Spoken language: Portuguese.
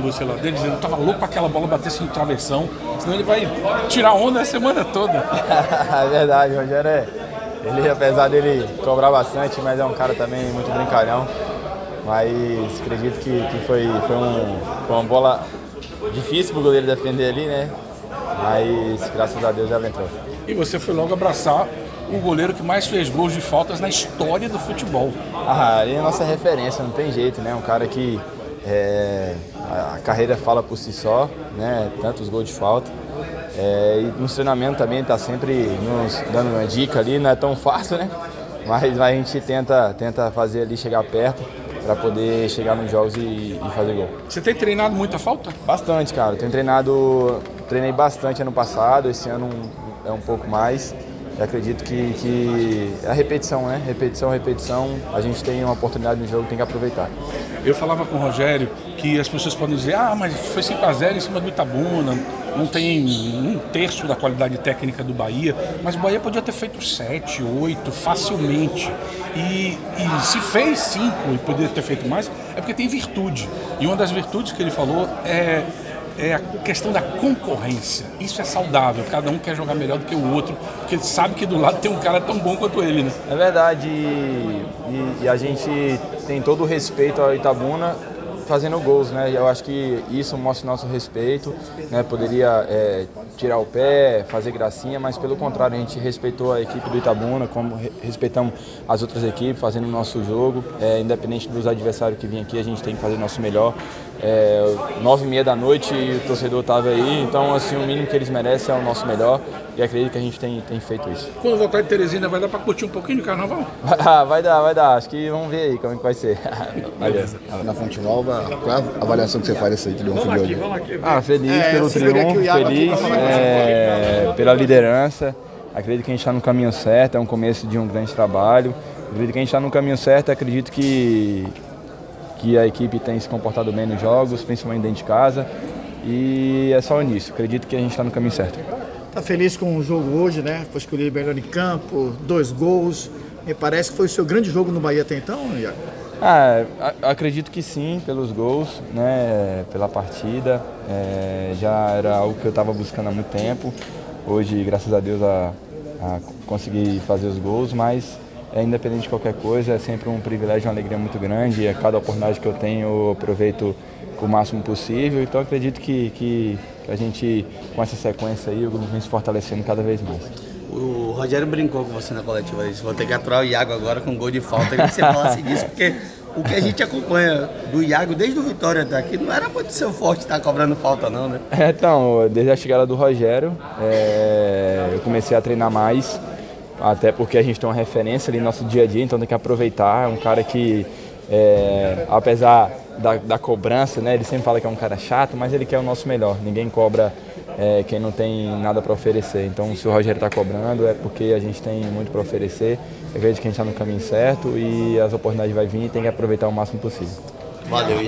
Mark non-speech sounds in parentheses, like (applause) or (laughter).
você lá dele, dizendo que tava louco pra aquela bola batesse no travessão, senão ele vai tirar onda a semana toda. (laughs) é verdade, o Rogério é. Ele, apesar dele cobrar bastante, mas é um cara também muito brincalhão. Mas acredito que, que foi, foi, um, foi uma bola difícil pro goleiro defender ali, né? Mas graças a Deus ela entrou. E você foi logo abraçar o goleiro que mais fez gols de faltas na história do futebol. Ah, ele é a nossa referência, não tem jeito, né? Um cara que é, a carreira fala por si só, né? Tantos gols de falta. É, e no treinamento também está sempre nos dando uma dica ali, não é tão fácil, né? Mas a gente tenta, tenta fazer ali chegar perto para poder chegar nos jogos e, e, fazer gol. Você tem treinado muita falta? Bastante, cara. Tenho treinado, treinei bastante ano passado, esse ano é um pouco mais. Eu acredito que, que a repetição, né? Repetição, repetição. A gente tem uma oportunidade no jogo, tem que aproveitar. Eu falava com o Rogério que as pessoas podem dizer, ah, mas foi 5x0 em cima do Itabuna, não tem um terço da qualidade técnica do Bahia, mas o Bahia podia ter feito 7, 8 facilmente. E, e se fez 5 e poderia ter feito mais, é porque tem virtude. E uma das virtudes que ele falou é é a questão da concorrência. Isso é saudável. Cada um quer jogar melhor do que o outro, porque ele sabe que do lado tem um cara tão bom quanto ele, né? É verdade. E, e, e a gente tem todo o respeito ao Itabuna fazendo gols, né? Eu acho que isso mostra o nosso respeito, né? Poderia é, tirar o pé, fazer gracinha, mas pelo contrário, a gente respeitou a equipe do Itabuna, como respeitamos as outras equipes, fazendo o nosso jogo, é, independente dos adversários que vêm aqui, a gente tem que fazer o nosso melhor nove e meia da noite e o torcedor estava aí, então assim, o mínimo que eles merecem é o nosso melhor e acredito que a gente tem, tem feito isso. Quando voltar de Teresina, vai dar para curtir um pouquinho de carnaval? vai dar, vai dar, acho que vamos ver aí como é que vai ser. (laughs) Beleza. Na Fonte Nova, qual é a avaliação que você faz desse triunfo vamos de hoje? Vamos aqui, ah, feliz é, pelo triunfo, feliz é, pela liderança, acredito que a gente está no caminho certo, é um começo de um grande trabalho, acredito que a gente está no caminho certo, acredito que que a equipe tem se comportado bem nos jogos, principalmente dentro de casa. E é só nisso. Acredito que a gente está no caminho certo. Está feliz com o jogo hoje, né? Foi escolhido melhor em campo, dois gols. Me parece que foi o seu grande jogo no Bahia até então, Iago? Ah, acredito que sim, pelos gols, né, pela partida. É, já era algo que eu estava buscando há muito tempo. Hoje, graças a Deus, a, a consegui fazer os gols, mas é, independente de qualquer coisa, é sempre um privilégio, uma alegria muito grande. E a cada oportunidade que eu tenho, eu aproveito o máximo possível. Então acredito que, que, que a gente, com essa sequência aí, o grupo vem se fortalecendo cada vez mais. O Rogério brincou com você na coletiva isso. Vou ter que aturar o Iago agora com gol de falta. Queria que você falasse disso, porque o que a gente acompanha do Iago desde o Vitória até aqui não era muito seu forte estar cobrando falta, não, né? É, então, desde a chegada do Rogério, é, eu comecei a treinar mais até porque a gente tem uma referência ali no nosso dia a dia, então tem que aproveitar. É um cara que, é, apesar da, da, cobrança, né, ele sempre fala que é um cara chato, mas ele quer o nosso melhor. Ninguém cobra é, quem não tem nada para oferecer. Então, se o Rogério está cobrando, é porque a gente tem muito para oferecer. Eu vejo que a gente está no caminho certo e as oportunidades vão vir e tem que aproveitar o máximo possível. Valeu,